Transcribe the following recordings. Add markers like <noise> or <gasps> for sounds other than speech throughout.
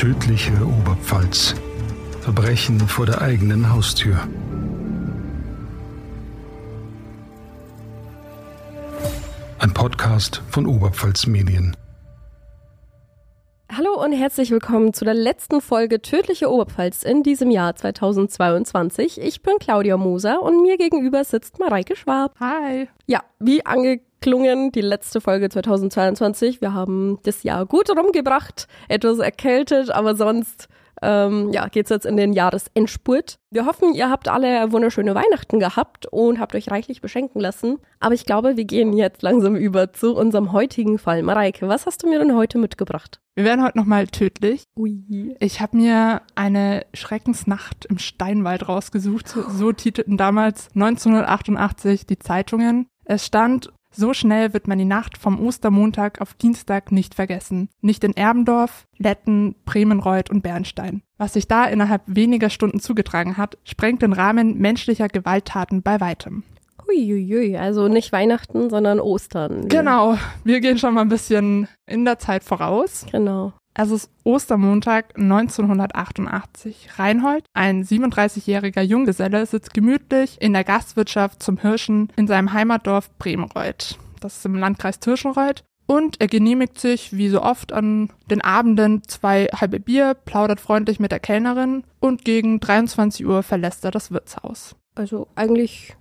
Tödliche Oberpfalz. Verbrechen vor der eigenen Haustür. Ein Podcast von Oberpfalz Medien. Hallo und herzlich willkommen zu der letzten Folge Tödliche Oberpfalz in diesem Jahr 2022. Ich bin Claudia Moser und mir gegenüber sitzt Mareike Schwab. Hi. Ja, wie angeklungen, die letzte Folge 2022. Wir haben das Jahr gut rumgebracht, etwas erkältet, aber sonst ähm, ja, geht's jetzt in den Jahresendspurt. Wir hoffen, ihr habt alle wunderschöne Weihnachten gehabt und habt euch reichlich beschenken lassen. Aber ich glaube, wir gehen jetzt langsam über zu unserem heutigen Fall. Mareike, was hast du mir denn heute mitgebracht? Wir werden heute nochmal tödlich. Ui. Ich habe mir eine Schreckensnacht im Steinwald rausgesucht. So, so titelten damals 1988 die Zeitungen. Es stand so schnell wird man die Nacht vom Ostermontag auf Dienstag nicht vergessen. Nicht in Erbendorf, Letten, Bremenreuth und Bernstein. Was sich da innerhalb weniger Stunden zugetragen hat, sprengt den Rahmen menschlicher Gewalttaten bei weitem. Uiuiui, also nicht Weihnachten, sondern Ostern. Genau, wir gehen schon mal ein bisschen in der Zeit voraus. Genau. Es ist Ostermontag 1988. Reinhold, ein 37-jähriger Junggeselle, sitzt gemütlich in der Gastwirtschaft zum Hirschen in seinem Heimatdorf Bremenreuth. Das ist im Landkreis Tirschenreuth. Und er genehmigt sich, wie so oft an den Abenden, zwei halbe Bier, plaudert freundlich mit der Kellnerin und gegen 23 Uhr verlässt er das Wirtshaus. Also eigentlich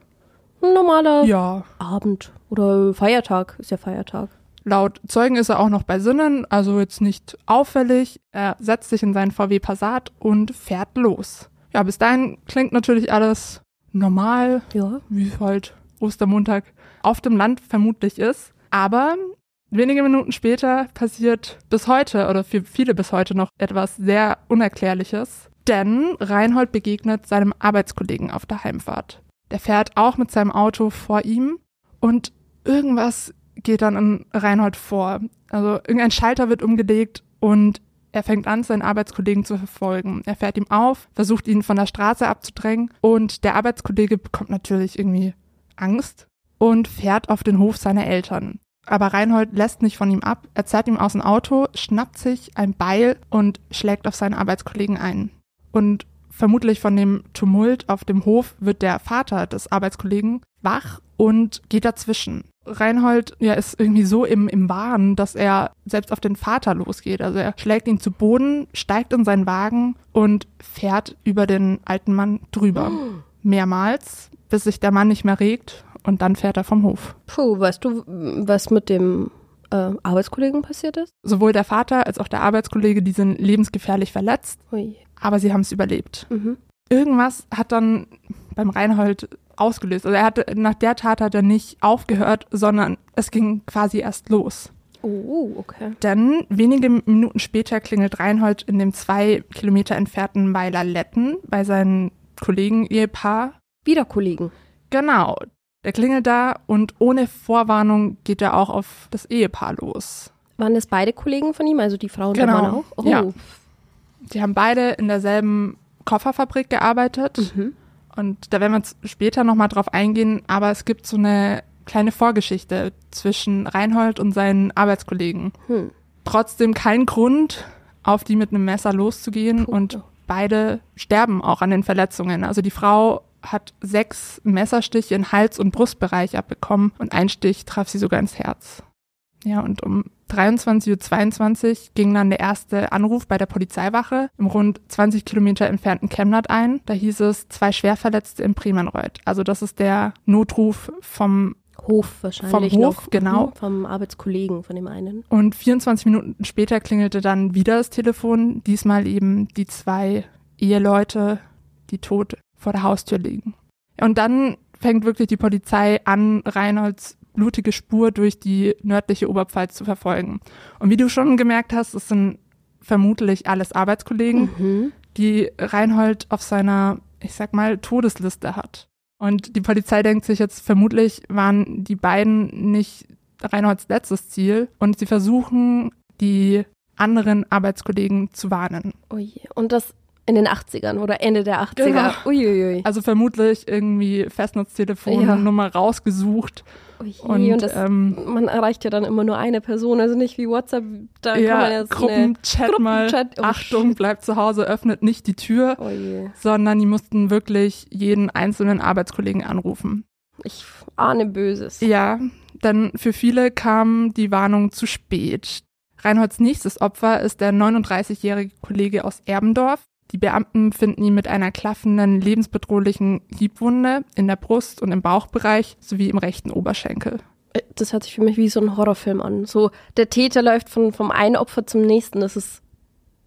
ein normaler Ja, Abend oder Feiertag. Ist ja Feiertag. Laut Zeugen ist er auch noch bei Sinnen, also jetzt nicht auffällig. Er setzt sich in seinen VW Passat und fährt los. Ja, bis dahin klingt natürlich alles normal, Ja. wie es halt Ostermontag auf dem Land vermutlich ist. Aber wenige Minuten später passiert bis heute oder für viele bis heute noch etwas sehr Unerklärliches. Denn Reinhold begegnet seinem Arbeitskollegen auf der Heimfahrt. Der fährt auch mit seinem Auto vor ihm und irgendwas geht dann in Reinhold vor. Also irgendein Schalter wird umgelegt und er fängt an, seinen Arbeitskollegen zu verfolgen. Er fährt ihm auf, versucht ihn von der Straße abzudrängen und der Arbeitskollege bekommt natürlich irgendwie Angst und fährt auf den Hof seiner Eltern. Aber Reinhold lässt nicht von ihm ab, er zerrt ihm aus dem Auto, schnappt sich ein Beil und schlägt auf seinen Arbeitskollegen ein. Und vermutlich von dem Tumult auf dem Hof wird der Vater des Arbeitskollegen wach und geht dazwischen. Reinhold ja, ist irgendwie so im, im Wahn, dass er selbst auf den Vater losgeht. Also er schlägt ihn zu Boden, steigt in seinen Wagen und fährt über den alten Mann drüber. <gasps> Mehrmals, bis sich der Mann nicht mehr regt und dann fährt er vom Hof. Puh, weißt du, was mit dem äh, Arbeitskollegen passiert ist? Sowohl der Vater als auch der Arbeitskollege, die sind lebensgefährlich verletzt, Ui. aber sie haben es überlebt. Mhm. Irgendwas hat dann beim Reinhold ausgelöst. Also er hatte, nach der Tat hat er nicht aufgehört, sondern es ging quasi erst los. Oh, okay. Denn wenige Minuten später klingelt Reinhold in dem zwei Kilometer entfernten Weiler Letten bei seinem Kollegen-Ehepaar. Wieder Kollegen. Genau. Der klingelt da und ohne Vorwarnung geht er auch auf das Ehepaar los. Waren das beide Kollegen von ihm, also die Frau und der Genau. Mann auch? Oh. Ja. Die haben beide in derselben Kofferfabrik gearbeitet. Mhm. Und da werden wir später nochmal drauf eingehen, aber es gibt so eine kleine Vorgeschichte zwischen Reinhold und seinen Arbeitskollegen. Hm. Trotzdem kein Grund, auf die mit einem Messer loszugehen Puh. und beide sterben auch an den Verletzungen. Also die Frau hat sechs Messerstiche in Hals- und Brustbereich abbekommen und ein Stich traf sie sogar ins Herz. Ja, und um 23.22 Uhr ging dann der erste Anruf bei der Polizeiwache im rund 20 Kilometer entfernten Chemnat ein. Da hieß es zwei Schwerverletzte in Bremenreuth. Also das ist der Notruf vom Hof wahrscheinlich Vom Hof, noch. genau. Mhm, Vom Arbeitskollegen von dem einen. Und 24 Minuten später klingelte dann wieder das Telefon, diesmal eben die zwei Eheleute, die tot vor der Haustür liegen. Und dann fängt wirklich die Polizei an, Reinholds blutige Spur durch die nördliche Oberpfalz zu verfolgen. Und wie du schon gemerkt hast, es sind vermutlich alles Arbeitskollegen, Mhm. die Reinhold auf seiner, ich sag mal, Todesliste hat. Und die Polizei denkt sich jetzt, vermutlich waren die beiden nicht Reinholds letztes Ziel und sie versuchen, die anderen Arbeitskollegen zu warnen. Ui. Und das In den 80ern oder Ende der 80er. Genau. Uiuiui. Also vermutlich irgendwie Festnetztelefonnummer rausgesucht. Ui, Und, und das, ähm, man erreicht ja dann immer nur eine Person, also nicht wie WhatsApp, da kann man ja, jetzt Gruppenchat mal. Gruppenchat, oh, Achtung, bleibt zu Hause, öffnet nicht die Tür, oh sondern die mussten wirklich jeden einzelnen Arbeitskollegen anrufen. Ich ahne Böses. Ja, denn für viele kam die Warnung zu spät. Reinholds nächstes Opfer ist der 39-jährige Kollege aus Erbendorf. Die Beamten finden ihn mit einer klaffenden, lebensbedrohlichen Hiebwunde in der Brust und im Bauchbereich sowie im rechten Oberschenkel. Äh, Das hört sich für mich wie so ein Horrorfilm an. So, der Täter läuft von, vom einen Opfer zum nächsten. Das ist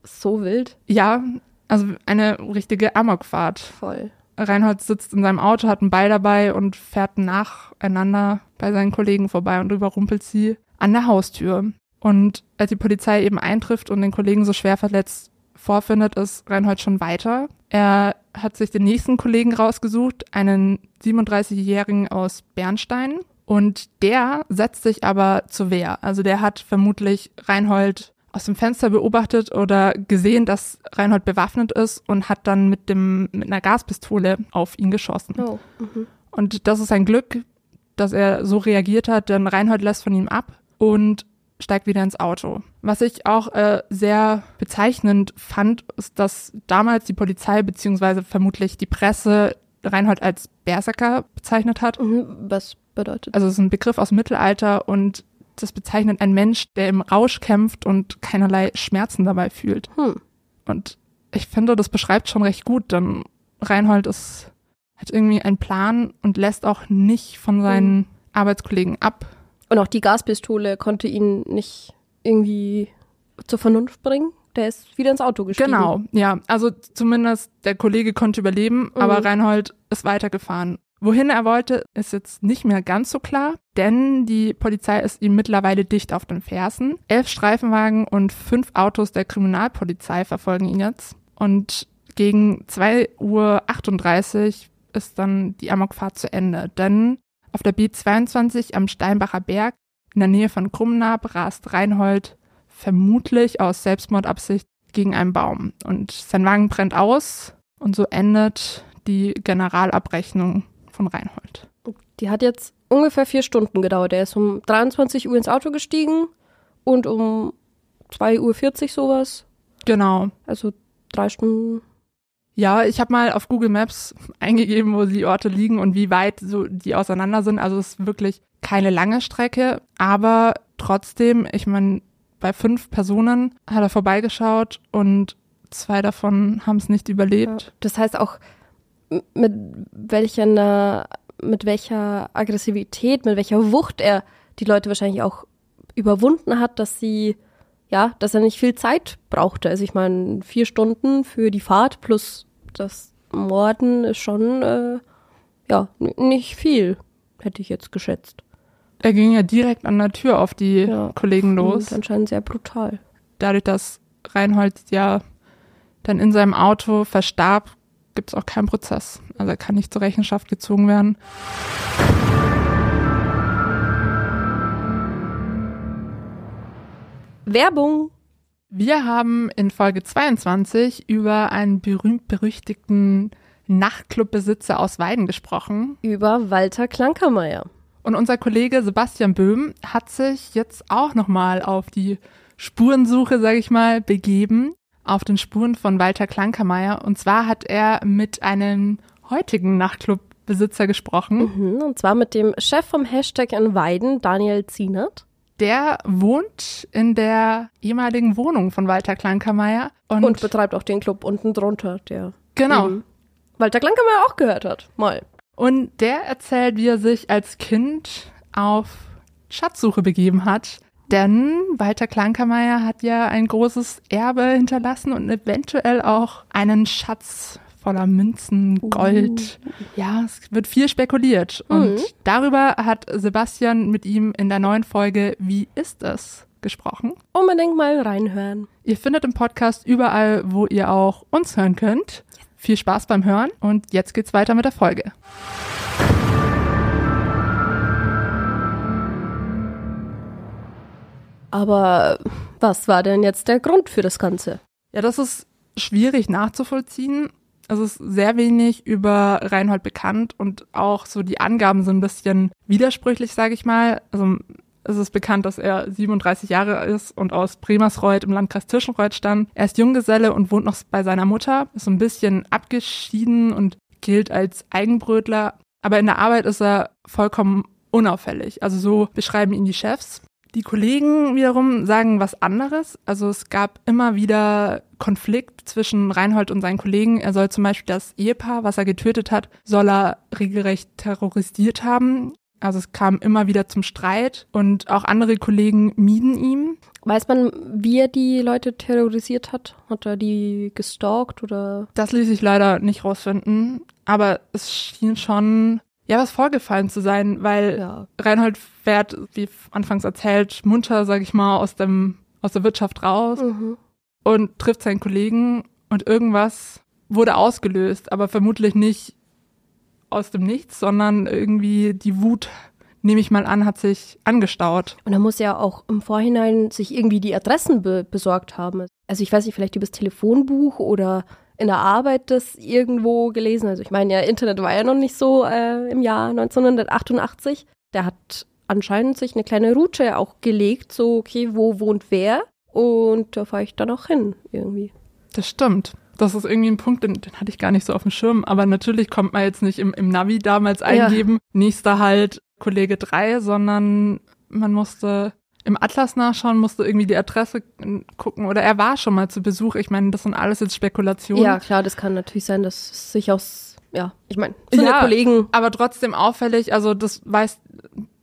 so wild. Ja, also eine richtige Amokfahrt. Voll. Reinhold sitzt in seinem Auto, hat einen Ball dabei und fährt nacheinander bei seinen Kollegen vorbei und überrumpelt sie an der Haustür. Und als die Polizei eben eintrifft und den Kollegen so schwer verletzt vorfindet, ist Reinhold schon weiter. Er hat sich den nächsten Kollegen rausgesucht, einen 37-Jährigen aus Bernstein. Und der setzt sich aber zur Wehr. Also der hat vermutlich Reinhold aus dem Fenster beobachtet oder gesehen, dass Reinhold bewaffnet ist und hat dann mit dem mit einer Gaspistole auf ihn geschossen. Oh. Mhm. Und das ist ein Glück, dass er so reagiert hat, denn Reinhold lässt von ihm ab und steigt wieder ins Auto. Was ich auch äh, sehr bezeichnend fand, ist, dass damals die Polizei beziehungsweise vermutlich die Presse Reinhold als Berserker bezeichnet hat. Mhm. Was bedeutet Also es ist ein Begriff aus dem Mittelalter und das bezeichnet einen Mensch, der im Rausch kämpft und keinerlei Schmerzen dabei fühlt. Hm. Und ich finde, das beschreibt schon recht gut, denn Reinhold ist, hat irgendwie einen Plan und lässt auch nicht von seinen Arbeitskollegen ab. Und auch die Gaspistole konnte ihn nicht irgendwie zur Vernunft bringen. Der ist wieder ins Auto gestiegen. Genau, ja. Also zumindest der Kollege konnte überleben, aber Reinhold ist weitergefahren. Wohin er wollte, ist jetzt nicht mehr ganz so klar, denn die Polizei ist ihm mittlerweile dicht auf den Fersen. Elf Streifenwagen und fünf Autos der Kriminalpolizei verfolgen ihn jetzt. Und gegen 2.38 Uhr ist dann die Amokfahrt zu Ende, denn auf der B22 am Steinbacher Berg in der Nähe von Krumnab rast Reinhold vermutlich aus Selbstmordabsicht gegen einen Baum. Und sein Wagen brennt aus und so endet die Generalabrechnung von Reinhold. Die hat jetzt ungefähr vier Stunden gedauert. Er ist um 23 Uhr ins Auto gestiegen und um 2.40 Uhr sowas. Genau. Also drei Stunden. Ja, ich habe mal auf Google Maps <laughs> eingegeben, wo die Orte liegen und wie weit so die auseinander sind. Also es ist wirklich keine lange Strecke, aber trotzdem, ich meine, bei fünf Personen hat er vorbeigeschaut und zwei davon haben es nicht überlebt. Das heißt auch, mit welcher, mit welcher Aggressivität, mit welcher Wucht er die Leute wahrscheinlich auch überwunden hat, dass sie, ja, dass er nicht viel Zeit brauchte. Also ich meine, vier Stunden für die Fahrt plus das Morden ist schon, äh, ja, nicht viel, hätte ich jetzt geschätzt. Er ging ja direkt an der Tür auf die Ja. Kollegen los. Anscheinend sehr brutal. dadurch, dass Reinhold ja dann in seinem Auto verstarb, gibt es auch keinen Prozess. Also er kann nicht zur Rechenschaft gezogen werden. Werbung! Wir haben in Folge 22 über einen berühmt-berüchtigten Nachtclubbesitzer aus Weiden gesprochen. über Walter Klankermeier. Und unser Kollege Sebastian Böhm hat sich jetzt auch nochmal auf die Spurensuche, sage ich mal, begeben, auf den Spuren von Walter Klankermeier. Und zwar hat er mit einem heutigen Nachtclubbesitzer gesprochen. Mhm, und zwar mit dem Chef vom Hashtag in Weiden, Daniel Zienert. Der wohnt in der ehemaligen Wohnung von Walter Klankermeier. Und, Und betreibt auch den Club unten drunter, der genau. Walter Klankermeier auch gehört hat. Mal. Und der erzählt, wie er sich als Kind auf Schatzsuche begeben hat. Denn Walter Klankermeier hat ja ein großes Erbe hinterlassen und eventuell auch einen Schatz voller Münzen, Gold. Ja, es wird viel spekuliert. Und Mhm. darüber hat Sebastian mit ihm in der neuen Folge Wie ist es gesprochen. Unbedingt mal reinhören. Ihr findet im Podcast überall, wo ihr auch uns hören könnt. Viel Spaß beim Hören und jetzt geht's weiter mit der Folge. Aber was war denn jetzt der Grund für das Ganze? Ja, das ist schwierig nachzuvollziehen. Es ist sehr wenig über Reinhold bekannt und auch so die Angaben sind ein bisschen widersprüchlich, sage ich mal. Also es ist bekannt, dass er 37 Jahre ist und aus Bremersreuth im Landkreis Tischenreuth stammt. Er ist Junggeselle und wohnt noch bei seiner Mutter, ist so ein bisschen abgeschieden und gilt als Eigenbrötler. Aber in der Arbeit ist er vollkommen unauffällig. Also so beschreiben ihn die Chefs. Die Kollegen wiederum sagen was anderes. Also es gab immer wieder Konflikt zwischen Reinhold und seinen Kollegen. Er soll zum Beispiel das Ehepaar, was er getötet hat, soll er regelrecht terrorisiert haben. Also es kam immer wieder zum Streit und auch andere Kollegen mieden ihn. Weiß man, wie er die Leute terrorisiert hat? Hat er die gestalkt oder? Das ließ sich leider nicht rausfinden, aber es schien schon ja was vorgefallen zu sein, weil ja. Reinhold fährt, wie anfangs erzählt, munter, sag ich mal, aus dem aus der Wirtschaft raus mhm. und trifft seinen Kollegen und irgendwas wurde ausgelöst, aber vermutlich nicht aus dem Nichts, sondern irgendwie die Wut, nehme ich mal an, hat sich angestaut. Und er muss ja auch im Vorhinein sich irgendwie die Adressen be besorgt haben. Also ich weiß nicht, vielleicht übers Telefonbuch oder in der Arbeit das irgendwo gelesen. Also ich meine, ja, Internet war ja noch nicht so äh, im Jahr 1988. Der hat anscheinend sich eine kleine Route auch gelegt, so, okay, wo wohnt wer? Und da fahre ich dann auch hin, irgendwie. Das stimmt das ist irgendwie ein Punkt, den, den, hatte ich gar nicht so auf dem Schirm. Aber natürlich kommt man jetzt nicht im, im Navi damals eingeben, ja. nächster halt Kollege 3, sondern man musste im Atlas nachschauen, musste irgendwie die Adresse gucken oder er war schon mal zu Besuch. Ich meine, das sind alles jetzt Spekulationen. Ja, klar, das kann natürlich sein, dass sich aus, ja, ich meine, sind ja, Kollegen. Aber trotzdem auffällig, also das weist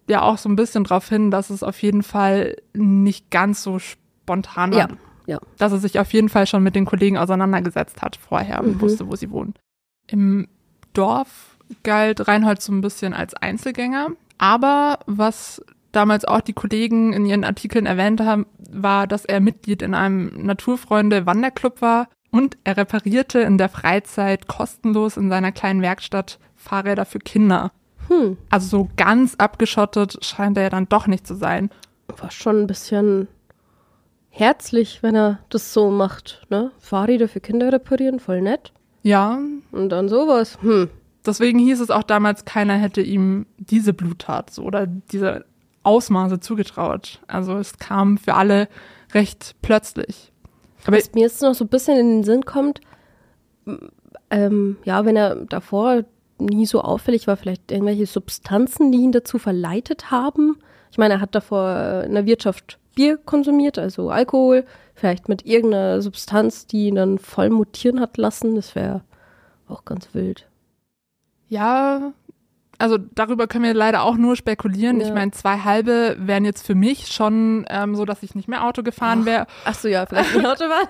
ja auch so ein bisschen darauf hin, dass es auf jeden Fall nicht ganz so spontan war. Ja ja. dass er sich auf jeden Fall schon mit den Kollegen auseinandergesetzt hat vorher und mhm. wusste, wo sie wohnen. Im Dorf galt Reinhold so ein bisschen als Einzelgänger, aber was damals auch die Kollegen in ihren Artikeln erwähnt haben, war, dass er Mitglied in einem Naturfreunde-Wanderclub war und er reparierte in der Freizeit kostenlos in seiner kleinen Werkstatt Fahrräder für Kinder. Hm. Also so ganz abgeschottet scheint er ja dann doch nicht zu sein. War schon ein bisschen herzlich, wenn er das so macht, ne? Fahrräder für Kinder reparieren, voll nett. Ja. Und dann sowas, hm. Deswegen hieß es auch damals, keiner hätte ihm diese Bluttat so, oder diese Ausmaße zugetraut. Also es kam für alle recht plötzlich. Aber Was mir jetzt noch so ein bisschen in den Sinn kommt, ähm, ja, wenn er davor nie so auffällig war, vielleicht irgendwelche Substanzen, die ihn dazu verleitet haben. Ich meine, er hat davor in der Wirtschaft Bier konsumiert, also Alkohol, vielleicht mit irgendeiner Substanz, die ihn dann voll mutieren hat lassen. Das wäre auch ganz wild. Ja, also darüber können wir leider auch nur spekulieren. Ja. Ich meine, zwei halbe wären jetzt für mich schon ähm, so, dass ich nicht mehr Auto gefahren wäre. Ach so, ja, vielleicht nicht Auto fahren.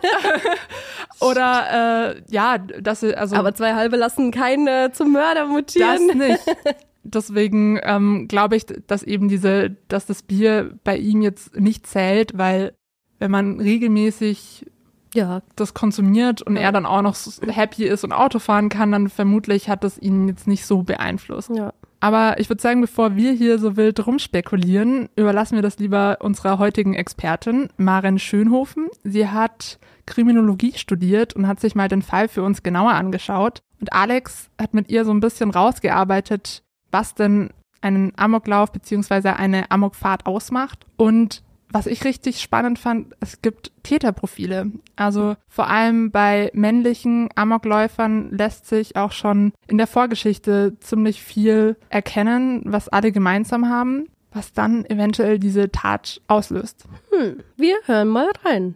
<laughs> Oder äh, ja, dass also. Aber zwei halbe lassen keinen äh, zum Mörder mutieren. Das nicht. <laughs> Deswegen ähm, glaube ich, dass eben diese, dass das Bier bei ihm jetzt nicht zählt, weil wenn man regelmäßig ja. das konsumiert und ja. er dann auch noch happy ist und Auto fahren kann, dann vermutlich hat das ihn jetzt nicht so beeinflusst. Ja. Aber ich würde sagen, bevor wir hier so wild rumspekulieren, überlassen wir das lieber unserer heutigen Expertin, Maren Schönhofen. Sie hat Kriminologie studiert und hat sich mal den Fall für uns genauer angeschaut. Und Alex hat mit ihr so ein bisschen rausgearbeitet, was denn einen Amoklauf beziehungsweise eine Amokfahrt ausmacht. Und was ich richtig spannend fand, es gibt Täterprofile. Also vor allem bei männlichen Amokläufern lässt sich auch schon in der Vorgeschichte ziemlich viel erkennen, was alle gemeinsam haben, was dann eventuell diese Tat auslöst. Hm, wir hören mal rein.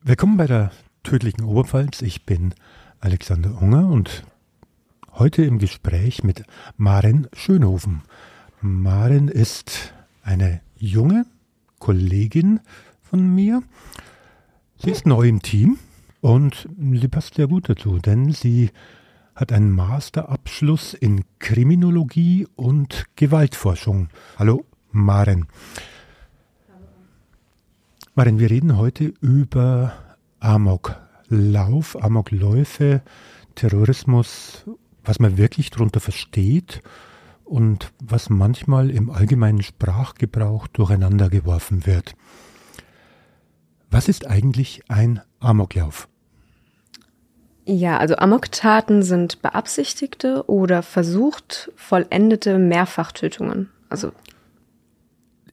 Willkommen bei der tödlichen Oberpfalz. Ich bin Alexander Unger und heute im Gespräch mit Maren Schönhofen. Maren ist eine junge Kollegin von mir. Sie ist neu im Team und sie passt sehr gut dazu, denn sie hat einen Masterabschluss in Kriminologie und Gewaltforschung. Hallo, Maren. Maren, wir reden heute über Amoklauf, Amokläufe, Terrorismus, was man wirklich darunter versteht und was manchmal im allgemeinen Sprachgebrauch durcheinander geworfen wird. Was ist eigentlich ein Amoklauf? Ja, also Amoktaten sind beabsichtigte oder versucht vollendete Mehrfachtötungen. Also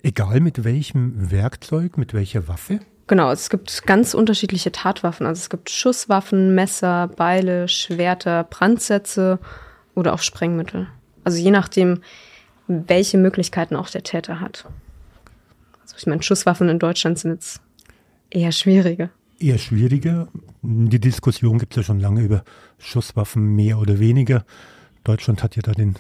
egal mit welchem Werkzeug, mit welcher Waffe? Genau, es gibt ganz unterschiedliche Tatwaffen. Also es gibt Schusswaffen, Messer, Beile, Schwerter, Brandsätze oder auch Sprengmittel. Also je nachdem, welche Möglichkeiten auch der Täter hat. Also ich meine, Schusswaffen in Deutschland sind jetzt eher schwieriger. Eher schwieriger. Die Diskussion gibt es ja schon lange über Schusswaffen mehr oder weniger. Deutschland hat ja da den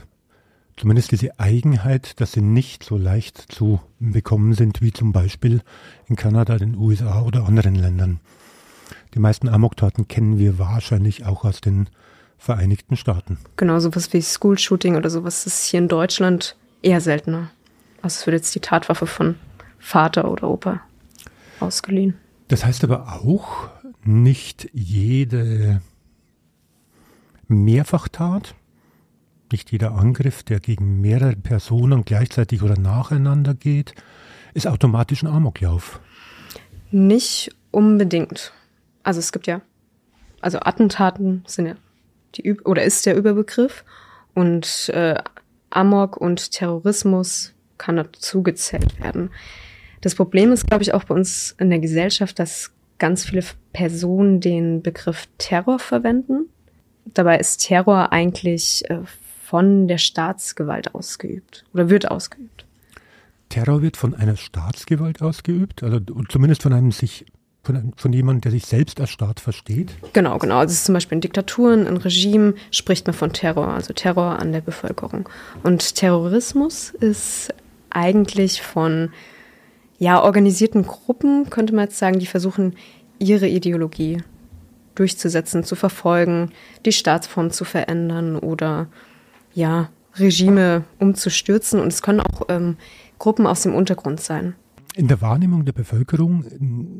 zumindest diese Eigenheit, dass sie nicht so leicht zu bekommen sind wie zum Beispiel in Kanada, den USA oder anderen Ländern. Die meisten Amoktaten kennen wir wahrscheinlich auch aus den Vereinigten Staaten. Genau, sowas wie School-Shooting oder sowas ist hier in Deutschland eher seltener. Also es wird jetzt die Tatwaffe von Vater oder Opa ausgeliehen. Das heißt aber auch, nicht jede Mehrfachtat, nicht jeder Angriff, der gegen mehrere Personen gleichzeitig oder nacheinander geht, ist automatisch ein Amoklauf. Nicht unbedingt. Also es gibt ja, also Attentaten sind ja die oder ist der Überbegriff und äh, Amok und Terrorismus kann dazu gezählt werden. Das Problem ist, glaube ich, auch bei uns in der Gesellschaft, dass ganz viele Personen den Begriff Terror verwenden. Dabei ist Terror eigentlich äh, von der Staatsgewalt ausgeübt oder wird ausgeübt. Terror wird von einer Staatsgewalt ausgeübt, also zumindest von einem sich von, von jemandem, der sich selbst als Staat versteht? Genau, genau. Also zum Beispiel in Diktaturen, in Regimen spricht man von Terror, also Terror an der Bevölkerung. Und Terrorismus ist eigentlich von ja, organisierten Gruppen, könnte man jetzt sagen, die versuchen, ihre Ideologie durchzusetzen, zu verfolgen, die Staatsform zu verändern oder ja, Regime umzustürzen. Und es können auch ähm, Gruppen aus dem Untergrund sein. In der Wahrnehmung der Bevölkerung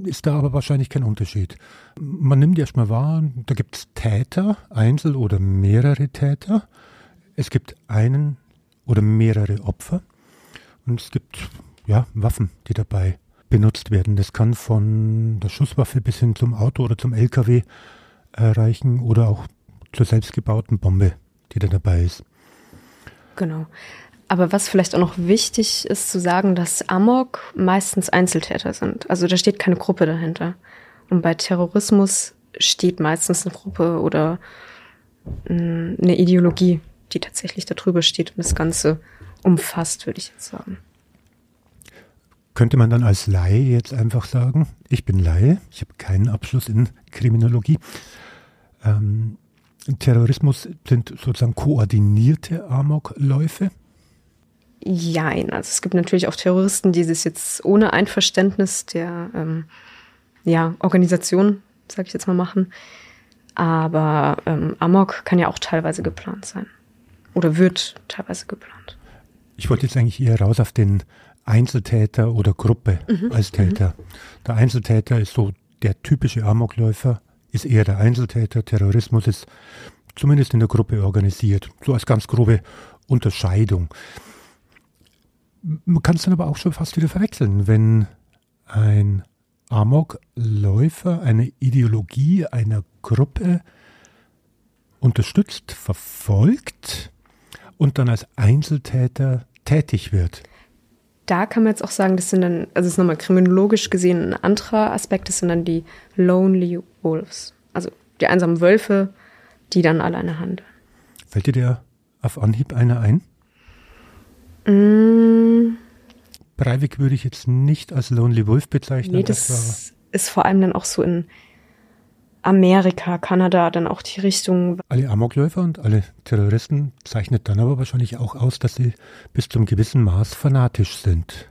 ist da aber wahrscheinlich kein Unterschied. Man nimmt erstmal wahr, da gibt es Täter, Einzel- oder mehrere Täter. Es gibt einen oder mehrere Opfer. Und es gibt ja, Waffen, die dabei benutzt werden. Das kann von der Schusswaffe bis hin zum Auto oder zum LKW erreichen oder auch zur selbstgebauten Bombe, die da dabei ist. Genau. Aber was vielleicht auch noch wichtig ist zu sagen, dass Amok meistens Einzeltäter sind. Also da steht keine Gruppe dahinter. Und bei Terrorismus steht meistens eine Gruppe oder mm, eine Ideologie, die tatsächlich darüber steht und das Ganze umfasst, würde ich jetzt sagen. Könnte man dann als Laie jetzt einfach sagen, ich bin Laie, ich habe keinen Abschluss in Kriminologie. Ähm, Terrorismus sind sozusagen koordinierte Amokläufe? Jein. Also es gibt natürlich auch Terroristen, die das jetzt ohne Einverständnis der ähm, ja, Organisation, sage ich jetzt mal, machen. Aber ähm, Amok kann ja auch teilweise geplant sein. Oder wird teilweise geplant. Ich wollte jetzt eigentlich eher raus auf den Einzeltäter oder Gruppe mhm. als Täter. Mhm. Der Einzeltäter ist so der typische Amokläufer, ist eher der Einzeltäter. Terrorismus ist zumindest in der Gruppe organisiert. So als ganz grobe Unterscheidung. Man kann es dann aber auch schon fast wieder verwechseln, wenn ein Amokläufer eine Ideologie einer Gruppe unterstützt, verfolgt und dann als Einzeltäter tätig wird da kann man jetzt auch sagen, das sind dann, also es ist nochmal kriminologisch gesehen ein anderer Aspekt, das sind dann die Lonely Wolves. Also die einsamen Wölfe, die dann alleine handeln. Fällt dir der auf Anhieb einer ein? Mm. Breivik würde ich jetzt nicht als Lonely Wolf bezeichnen. Nee, das ist vor allem dann auch so in Amerika, Kanada, dann auch die Richtung. Alle Amokläufer und alle Terroristen zeichnet dann aber wahrscheinlich auch aus, dass sie bis zum gewissen Maß fanatisch sind.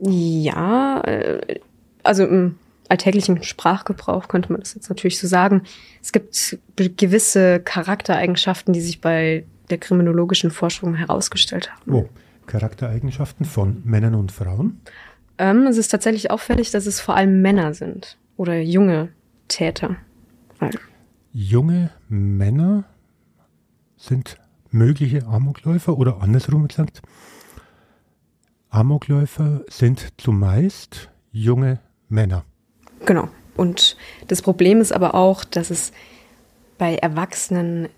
Ja, äh, also im alltäglichen Sprachgebrauch könnte man das jetzt natürlich so sagen. Es gibt gewisse Charaktereigenschaften, die sich bei der kriminologischen Forschung herausgestellt haben. Oh, Charaktereigenschaften von Männern und Frauen? Ähm, es ist tatsächlich auffällig, dass es vor allem Männer sind oder junge Täter. Junge Männer sind mögliche Amokläufer oder andersrum gesagt, Amokläufer sind zumeist junge Männer. Genau. Und das Problem ist aber auch, dass es bei Erwachsenen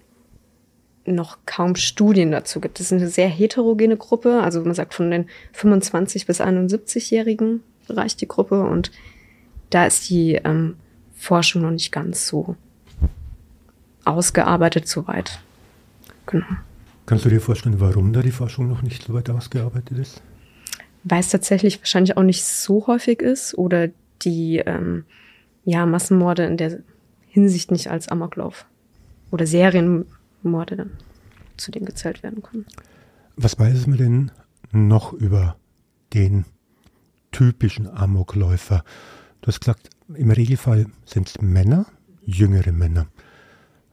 noch kaum Studien dazu gibt. Das ist eine sehr heterogene Gruppe. Also man sagt von den 25 bis 71-Jährigen reicht die Gruppe und da ist die ähm, Forschung noch nicht ganz so ausgearbeitet so weit. Genau. Kannst du dir vorstellen, warum da die Forschung noch nicht so weit ausgearbeitet ist? Weil es tatsächlich wahrscheinlich auch nicht so häufig ist oder die ähm, ja, Massenmorde in der Hinsicht nicht als Amoklauf oder Serienmorde dann zu dem gezählt werden können. Was weiß man denn noch über den typischen Amokläufer? Du hast gesagt, im Regelfall sind es Männer, jüngere Männer.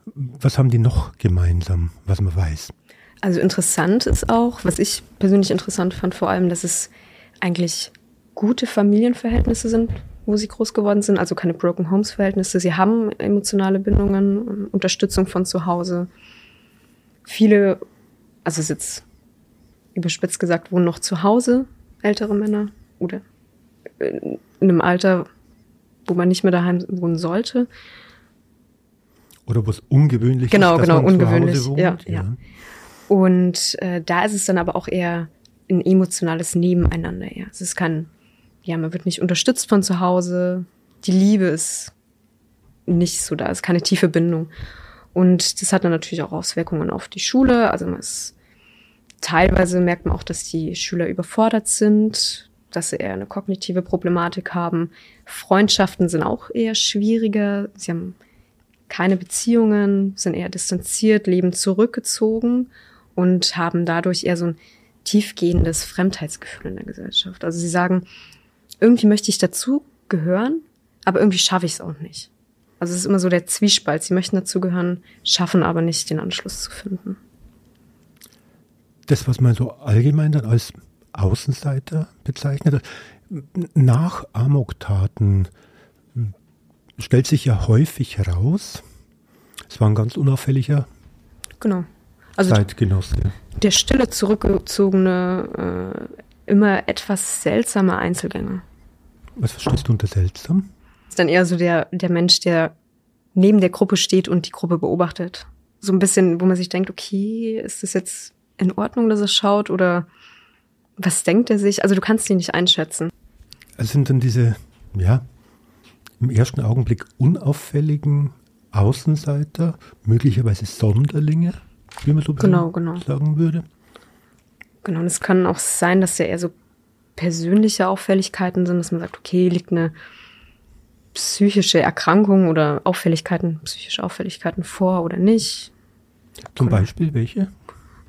Was haben die noch gemeinsam, was man weiß? Also interessant ist auch, was ich persönlich interessant fand, vor allem, dass es eigentlich gute Familienverhältnisse sind, wo sie groß geworden sind, also keine Broken Homes Verhältnisse. Sie haben emotionale Bindungen, Unterstützung von zu Hause. Viele, also ist jetzt überspitzt gesagt, wohnen noch zu Hause, ältere Männer oder in einem Alter, wo man nicht mehr daheim wohnen sollte. Oder wo es ungewöhnlich genau, ist, dass genau, man ungewöhnlich, zu Hause wohnt. Ja, ja. ja. Und äh, da ist es dann aber auch eher ein emotionales Nebeneinander. Ja. Es ist kein, ja, man wird nicht unterstützt von zu Hause. Die Liebe ist nicht so da, es ist keine tiefe Bindung. Und das hat dann natürlich auch Auswirkungen auf die Schule. Also man ist, teilweise merkt man auch, dass die Schüler überfordert sind, dass sie eher eine kognitive Problematik haben. Freundschaften sind auch eher schwieriger. Sie haben keine Beziehungen, sind eher distanziert, leben zurückgezogen und haben dadurch eher so ein tiefgehendes Fremdheitsgefühl in der Gesellschaft. Also sie sagen, irgendwie möchte ich dazu gehören, aber irgendwie schaffe ich es auch nicht. Also es ist immer so der Zwiespalt. Sie möchten dazugehören, schaffen aber nicht, den Anschluss zu finden. Das, was man so allgemein dann als Außenseiter bezeichnet, nach Amoktaten stellt sich ja häufig heraus, es war ein ganz unauffälliger genau. also Zeitgenosse. Der stille, zurückgezogene, äh, immer etwas seltsame Einzelgänger. Was verstehst du unter seltsam? Ist dann eher so der, der Mensch, der neben der Gruppe steht und die Gruppe beobachtet. So ein bisschen, wo man sich denkt, okay, ist das jetzt in Ordnung, dass er schaut oder was denkt er sich? Also du kannst ihn nicht einschätzen. Es sind dann diese, ja, im ersten Augenblick unauffälligen Außenseiter, möglicherweise Sonderlinge, wie man so genau, genau. sagen würde. Genau, und es kann auch sein, dass ja eher so persönliche Auffälligkeiten sind, dass man sagt, okay, liegt eine psychische Erkrankung oder Auffälligkeiten, psychische Auffälligkeiten vor oder nicht. Zum Beispiel welche?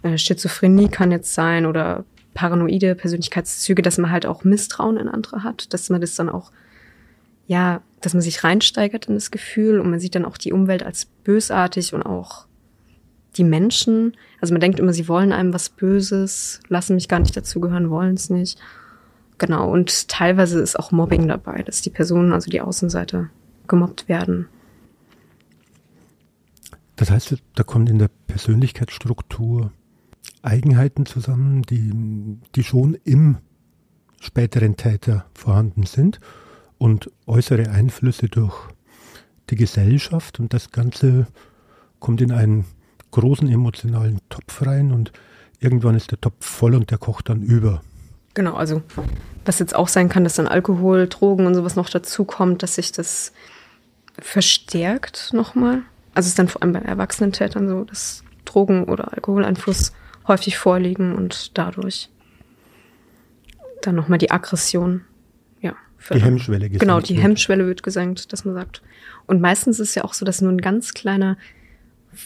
Äh, Schizophrenie kann jetzt sein oder paranoide Persönlichkeitszüge, dass man halt auch Misstrauen in andere hat, dass man das dann auch, ja, dass man sich reinsteigert in das Gefühl und man sieht dann auch die Umwelt als bösartig und auch die Menschen. Also man denkt immer, sie wollen einem was Böses, lassen mich gar nicht dazugehören, wollen es nicht. Genau, und teilweise ist auch Mobbing dabei, dass die Personen, also die Außenseite, gemobbt werden. Das heißt, da kommt in der Persönlichkeitsstruktur Eigenheiten zusammen, die, die schon im späteren Täter vorhanden sind und äußere Einflüsse durch die Gesellschaft und das Ganze kommt in einen großen emotionalen Topf rein und irgendwann ist der Topf voll und der kocht dann über. Genau, also was jetzt auch sein kann, dass dann Alkohol, Drogen und sowas noch dazu kommt, dass sich das verstärkt nochmal. Also es ist dann vor allem bei erwachsenen Tätern so, dass Drogen- oder Alkoholeinfluss häufig vorliegen und dadurch dann nochmal die Aggression, ja. Die Hemmschwelle gesenkt Genau, die wird. Hemmschwelle wird gesenkt, dass man sagt. Und meistens ist es ja auch so, dass nur ein ganz kleiner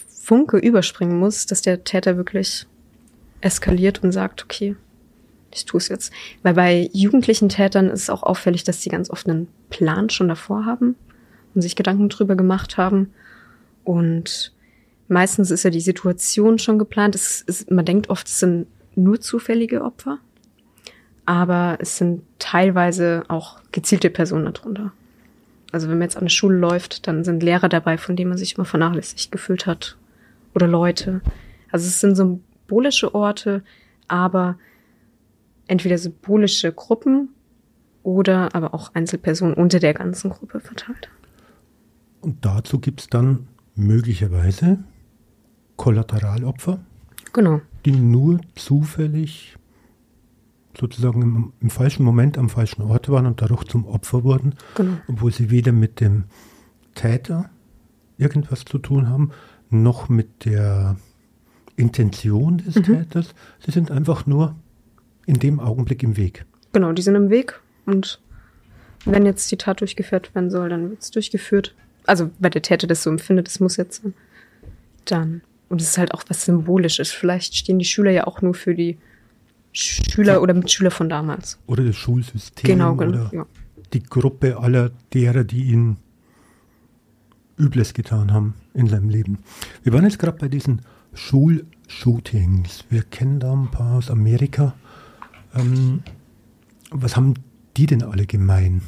Funke überspringen muss, dass der Täter wirklich eskaliert und sagt, okay, ich tue es jetzt. Weil bei jugendlichen Tätern ist es auch auffällig, dass sie ganz oft einen Plan schon davor haben und sich Gedanken drüber gemacht haben. Und Meistens ist ja die Situation schon geplant. Es ist, man denkt oft, es sind nur zufällige Opfer, aber es sind teilweise auch gezielte Personen darunter. Also wenn man jetzt an eine Schule läuft, dann sind Lehrer dabei, von denen man sich immer vernachlässigt gefühlt hat oder Leute. Also es sind symbolische Orte, aber entweder symbolische Gruppen oder aber auch Einzelpersonen unter der ganzen Gruppe verteilt. Und dazu gibt es dann möglicherweise Kollateralopfer, Genau. die nur zufällig sozusagen im, im falschen Moment am falschen Ort waren und dadurch zum Opfer wurden, Genau. obwohl sie weder mit dem Täter irgendwas zu tun haben, noch mit der Intention des Täters. Sie sind einfach nur in dem Augenblick im Weg. Genau, die sind im Weg und wenn jetzt die Tat durchgeführt werden soll, dann wird es durchgeführt. Also, weil der Täter das so empfindet, das muss jetzt sein. Dann. Und es ist halt auch was Symbolisches. Vielleicht stehen die Schüler ja auch nur für die Schüler oder Mitschüler von damals. Oder das Schulsystem Genau, genau. oder Ja. die Gruppe aller derer, die ihn Übles getan haben in seinem Leben. Wir waren jetzt gerade bei diesen Schulshootings. Wir kennen da ein paar aus Amerika. Ähm, was haben die denn alle gemein?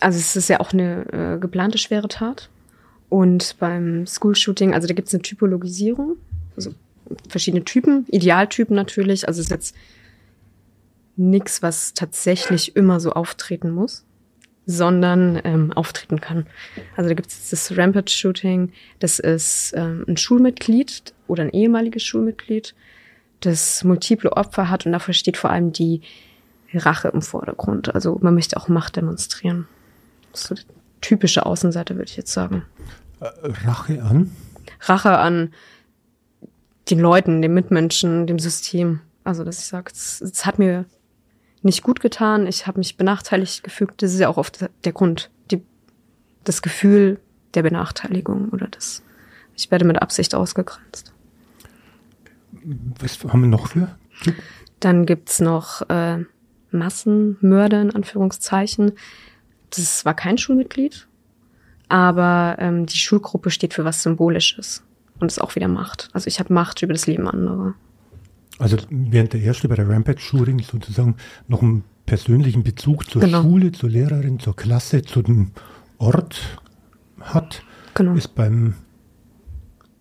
Also es ist ja auch eine äh, geplante schwere Tat. Und beim School-Shooting, also da gibt es eine Typologisierung, also verschiedene Typen, Idealtypen natürlich. Also es ist jetzt nichts, was tatsächlich immer so auftreten muss, sondern ähm, auftreten kann. Also da gibt es das Rampage-Shooting, das ist ähm, ein Schulmitglied oder ein ehemaliges Schulmitglied, das multiple Opfer hat und dafür steht vor allem die Rache im Vordergrund. Also man möchte auch Macht demonstrieren. So typische Außenseite, würde ich jetzt sagen. Äh, Rache an? Rache an den Leuten, den Mitmenschen, dem System. Also, dass ich sage, es, es hat mir nicht gut getan, ich habe mich benachteiligt gefügt. Das ist ja auch oft der Grund, die, das Gefühl der Benachteiligung oder das, ich werde mit Absicht ausgegrenzt. Was haben wir noch für? Dann gibt's noch äh, Massenmörder in Anführungszeichen. Das war kein Schulmitglied, aber ähm, die Schulgruppe steht für was Symbolisches und ist auch wieder Macht. Also ich habe Macht über das Leben anderer. Also während der erste bei der Rampage-Shooting sozusagen noch einen persönlichen Bezug zur Genau. Schule, zur Lehrerin, zur Klasse, zu dem Ort hat, Genau. ist beim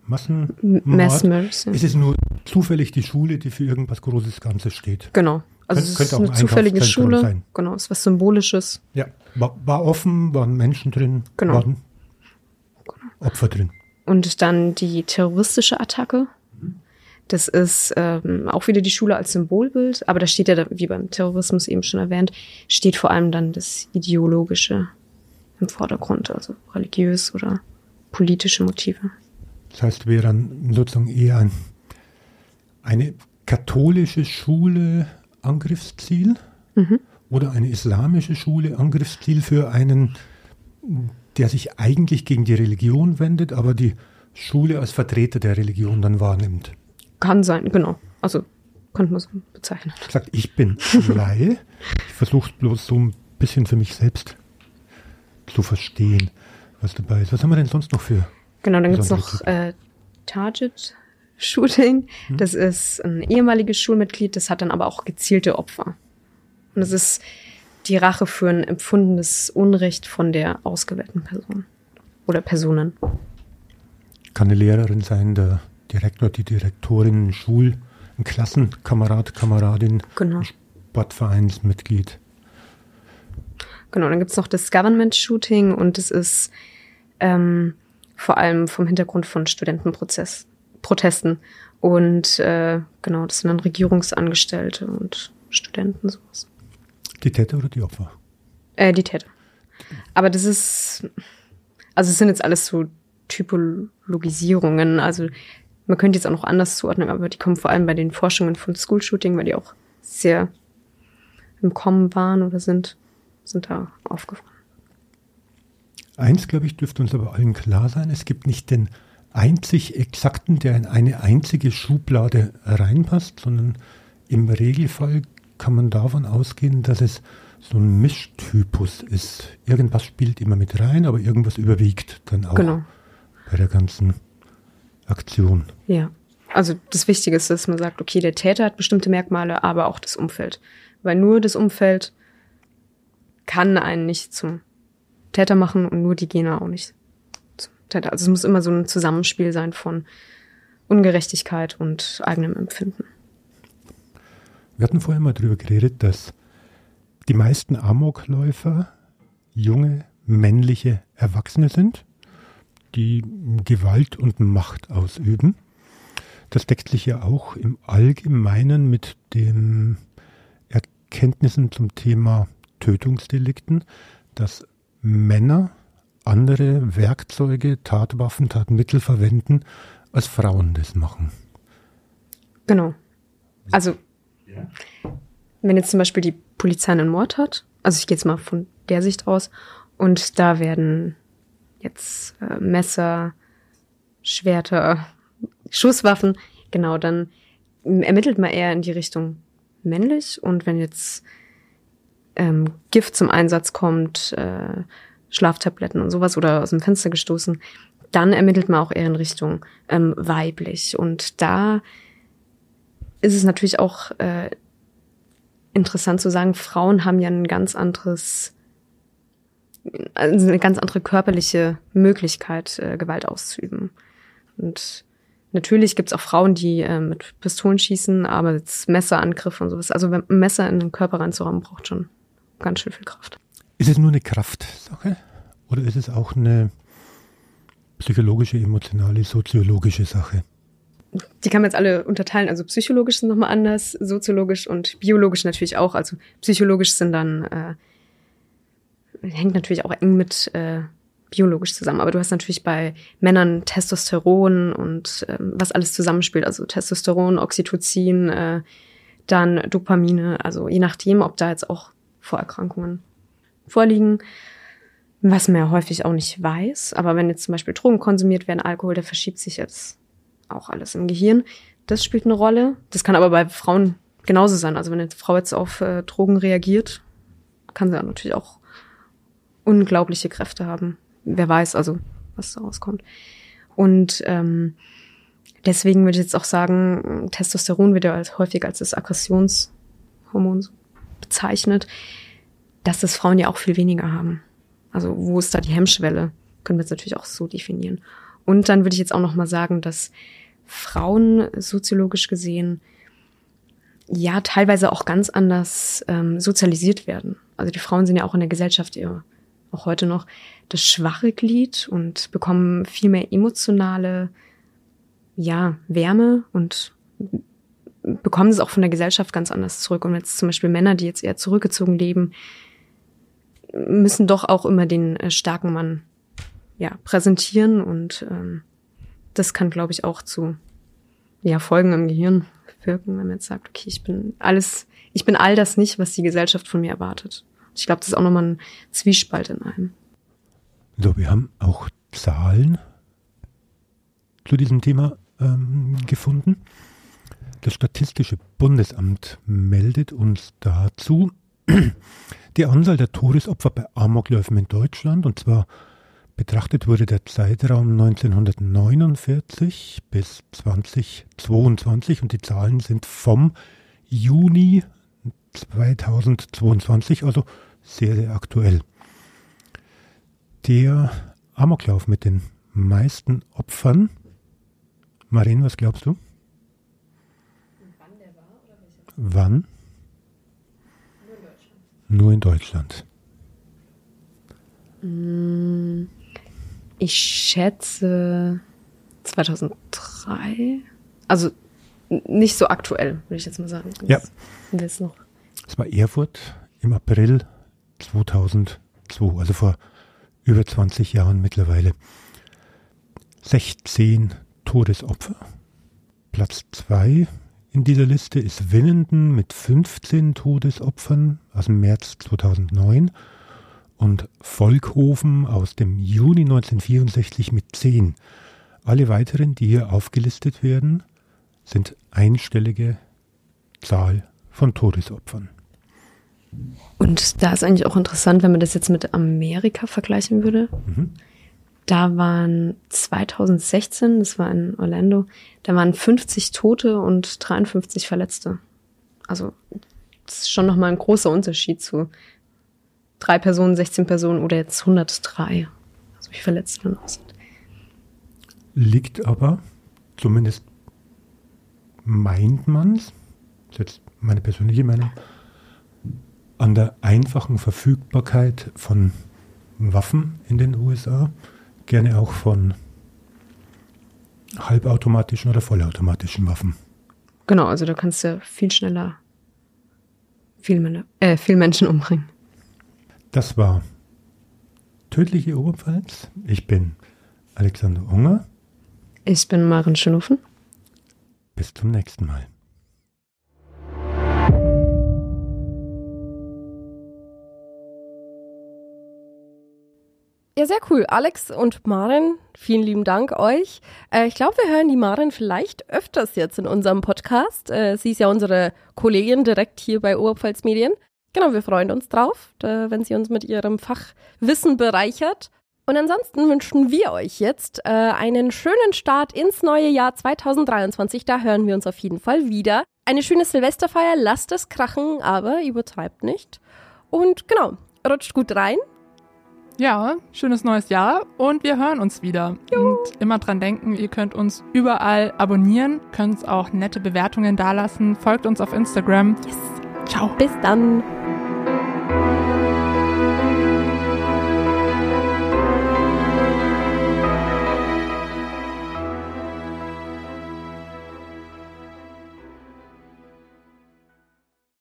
Massenmord, Mass Murders, ja. ist es nur zufällig die Schule, die für irgendwas Großes Ganzes steht. Genau. Also Könnte- es könnte ist auch eine ein zufällige Schule. sein. Genau, ist was Symbolisches. Ja, war, war offen, waren Menschen drin, Genau. waren Opfer drin. Und dann die terroristische Attacke. Das ist ähm, auch wieder die Schule als Symbolbild, aber da steht ja, da, wie beim Terrorismus eben schon erwähnt, steht vor allem dann das Ideologische im Vordergrund, also religiös oder politische Motive. Das heißt, wäre dann sozusagen eher ein, eine katholische Schule Angriffsziel Mhm. Oder eine islamische Schule Angriffsziel für einen, der sich eigentlich gegen die Religion wendet, aber die Schule als Vertreter der Religion dann wahrnimmt. Kann sein, genau. Also könnte man so bezeichnen. Sagt, ich bin Laie. Ich versuche bloß so ein bisschen für mich selbst zu verstehen, was dabei ist. Was haben wir denn sonst noch für? Genau, dann gibt's Besondere noch äh, Target Shooting. Das ist ein ehemaliges Schulmitglied, das hat dann aber auch gezielte Opfer. Und das ist die Rache für ein empfundenes Unrecht von der ausgewählten Person oder Personen. Kann eine Lehrerin sein, der Direktor, die Direktorin, ein Schul, ein Klassenkamerad, Kameradin, Genau. Sportvereinsmitglied. Genau, dann gibt's noch das Government Shooting und das ist ähm, vor allem vom Hintergrund von Studentenprozess, Protesten. Und äh, genau, das sind dann Regierungsangestellte und Studenten, sowas. Die Täter oder die Opfer? Äh, die Täter. Aber das ist, also es sind jetzt alles so Typologisierungen. Also man könnte jetzt auch noch anders zuordnen, aber die kommen vor allem bei den Forschungen von School Shooting, weil die auch sehr im Kommen waren oder sind, sind da aufgefallen. Eins, glaube ich, dürfte uns aber allen klar sein. Es gibt nicht den einzig Exakten, der in eine einzige Schublade reinpasst, sondern im Regelfall kann man davon ausgehen, dass es so ein Mischtypus ist. Irgendwas spielt immer mit rein, aber irgendwas überwiegt dann auch Genau. bei der ganzen Aktion. Ja. Also das Wichtige ist, dass man sagt, okay, der Täter hat bestimmte Merkmale, aber auch das Umfeld. Weil nur das Umfeld kann einen nicht zum Täter machen und nur die Gene auch nicht zum Täter. Also es muss immer so ein Zusammenspiel sein von Ungerechtigkeit und eigenem Empfinden. Wir hatten vorher mal darüber geredet, dass die meisten Amokläufer junge, männliche Erwachsene sind, die Gewalt und Macht ausüben. Das deckt sich ja auch im Allgemeinen mit den Erkenntnissen zum Thema Tötungsdelikten, dass Männer andere Werkzeuge, Tatwaffen, Tatmittel verwenden, als Frauen das machen. Genau. Also, ja. wenn jetzt zum Beispiel die Polizei einen Mord hat, also ich gehe jetzt mal von der Sicht aus, und da werden jetzt äh, Messer, Schwerter, <laughs> Schusswaffen, genau, dann ermittelt man eher in die Richtung männlich. Und wenn jetzt ähm, Gift zum Einsatz kommt, äh, Schlaftabletten und sowas oder aus dem Fenster gestoßen, dann ermittelt man auch eher in Richtung ähm, weiblich. Und da ist es natürlich auch äh, interessant zu sagen, Frauen haben ja ein ganz anderes, also eine ganz andere körperliche Möglichkeit, äh, Gewalt auszuüben. Und natürlich gibt's auch Frauen, die äh, mit Pistolen schießen, aber jetzt Messerangriffe und sowas. Also ein Messer in den Körper reinzurammen, braucht schon ganz schön viel Kraft. Ist es nur eine Kraftsache oder ist es auch eine psychologische, emotionale, soziologische Sache? Die kann man jetzt alle unterteilen. Also psychologisch sind nochmal anders, soziologisch und biologisch natürlich auch. Also psychologisch sind dann, äh, hängt natürlich auch eng mit äh, biologisch zusammen. Aber du hast natürlich bei Männern Testosteron und ähm, was alles zusammenspielt. Also Testosteron, Oxytocin, äh, dann Dopamine. Also je nachdem, ob da jetzt auch Vorerkrankungen vorliegen was man ja häufig auch nicht weiß. Aber wenn jetzt zum Beispiel Drogen konsumiert werden, Alkohol, da verschiebt sich jetzt auch alles im Gehirn. Das spielt eine Rolle. Das kann aber bei Frauen genauso sein. Also wenn eine Frau jetzt auf äh, Drogen reagiert, kann sie ja natürlich auch unglaubliche Kräfte haben. Wer weiß also, was da rauskommt. Und ähm, deswegen würde ich jetzt auch sagen, Testosteron wird ja als, häufig als das Aggressionshormon bezeichnet, dass das Frauen ja auch viel weniger haben. Also wo ist da die Hemmschwelle? Können wir jetzt natürlich auch so definieren. Und dann würde ich jetzt auch noch mal sagen, dass Frauen soziologisch gesehen ja teilweise auch ganz anders ähm, sozialisiert werden. Also die Frauen sind ja auch in der Gesellschaft eher auch heute noch das schwache Glied und bekommen viel mehr emotionale ja Wärme und bekommen es auch von der Gesellschaft ganz anders zurück. Und jetzt zum Beispiel Männer, die jetzt eher zurückgezogen leben, müssen doch auch immer den äh, starken Mann ja, präsentieren und ähm, das kann, glaube ich, auch zu ja, Folgen im Gehirn wirken, wenn man jetzt sagt, okay, ich bin alles, ich bin all das nicht, was die Gesellschaft von mir erwartet. Ich glaube, das ist auch nochmal ein Zwiespalt in einem. So, wir haben auch Zahlen zu diesem Thema ähm, gefunden. Das Statistische Bundesamt meldet uns dazu, <clears throat> die Anzahl der Todesopfer bei Amokläufen in Deutschland, und zwar betrachtet wurde der Zeitraum 1949 bis 2022 und die Zahlen sind vom Juni 2022, also sehr, sehr aktuell. Der Amoklauf mit den meisten Opfern, Marien, was glaubst du? Wann der war oder welcher? Wann? nur in Deutschland? Mm, ich schätze 2003. Also nicht so aktuell, würde ich jetzt mal sagen. Ja. Das noch. Es war Erfurt im April 2002, also vor über 20 Jahren mittlerweile. 16 Todesopfer. Platz 2 in dieser Liste ist Winnenden mit 15 Todesopfern aus dem März 2009 und Volkhofen aus dem Juni 1964 mit 10. Alle weiteren, die hier aufgelistet werden, sind einstellige Zahl von Todesopfern. Und da ist eigentlich auch interessant, wenn man das jetzt mit Amerika vergleichen würde. Mhm. Da waren 2016, das war in Orlando, da waren 50 Tote und 53 Verletzte. Also das ist schon nochmal ein großer Unterschied zu drei Personen, 16 Personen oder jetzt 103. Also wie Verletzte dann auch sind. Liegt aber, zumindest meint man es, das ist jetzt meine persönliche Meinung, an der einfachen Verfügbarkeit von Waffen in den USA, gerne auch von halbautomatischen oder vollautomatischen Waffen. Genau, also da kannst du viel schneller viel, äh, viel Menschen umbringen. Das war Tödliche Oberpfalz. Ich bin Alexander Unger. Ich bin Maren Schönhofen. Bis zum nächsten Mal. Ja, sehr cool. Alex und Maren, vielen lieben Dank euch. Äh, ich glaube, wir hören die Maren vielleicht öfters jetzt in unserem Podcast. Äh, sie ist ja unsere Kollegin direkt hier bei Oberpfalz Medien. Genau, wir freuen uns drauf, da, wenn sie uns mit ihrem Fachwissen bereichert. Und ansonsten wünschen wir euch jetzt äh, einen schönen Start ins neue Jahr 2023. Da hören wir uns auf jeden Fall wieder. Eine schöne Silvesterfeier, lasst es krachen, aber übertreibt nicht. Und genau, rutscht gut rein ja, schönes neues Jahr und wir hören uns wieder. Juhu. Und immer dran denken, ihr könnt uns überall abonnieren, könnt auch nette Bewertungen dalassen, folgt uns auf Instagram. Yes. Ciao. Bis dann.